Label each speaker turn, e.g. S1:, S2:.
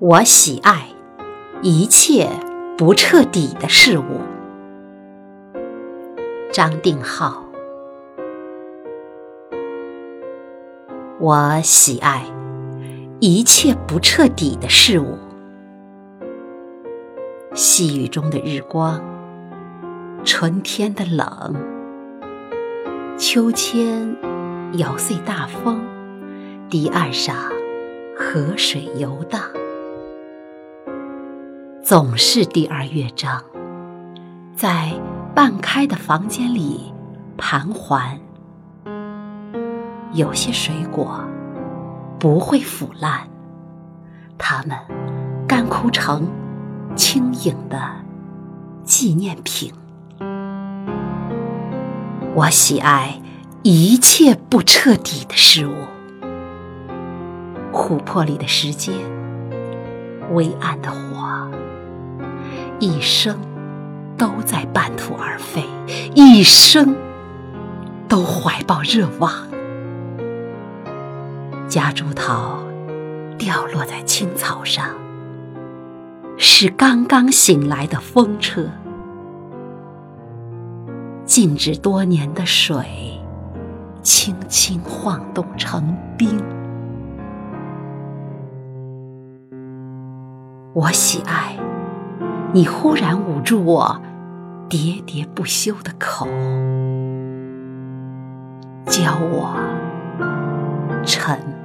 S1: 我喜爱一切不彻底的事物。张定浩，我喜爱一切不彻底的事物。细雨中的日光，春天的冷，秋千摇碎大风，堤岸上河水游荡。总是第二乐章，在半开的房间里盘桓。有些水果不会腐烂，它们干枯成轻盈的纪念品。我喜爱一切不彻底的事物，琥珀里的时间，微暗的火。一生都在半途而废，一生都怀抱热望。夹竹桃掉落在青草上，是刚刚醒来的风车。静止多年的水，轻轻晃动成冰。我喜爱。你忽然捂住我喋喋不休的口，教我沉。